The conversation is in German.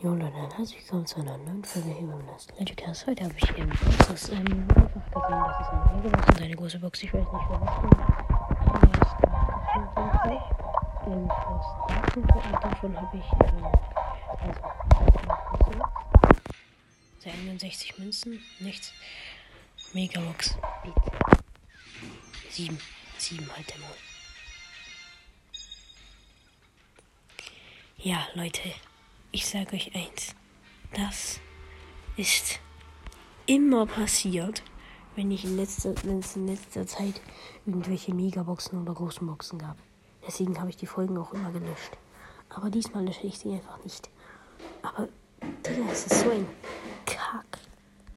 Jo Leute, herzlich willkommen zu einer neuen Folge hier beim Last Legicast. Heute habe ich eben Boxes ähm, einfach gesehen, das ist eine Megebox und eine große Box. Ich weiß nicht, wer das ist. Ähm, und davon habe ich ähm, also 61 Münzen, nichts. Megabox, bitte. 7, 7 halt Mond. Ja, Leute, ich sage euch eins. Das ist immer passiert, wenn ich in letzter, wenn es in letzter Zeit irgendwelche Megaboxen oder großen Boxen gab. Deswegen habe ich die Folgen auch immer gelöscht. Aber diesmal lösche ich sie einfach nicht. Aber es ist so ein.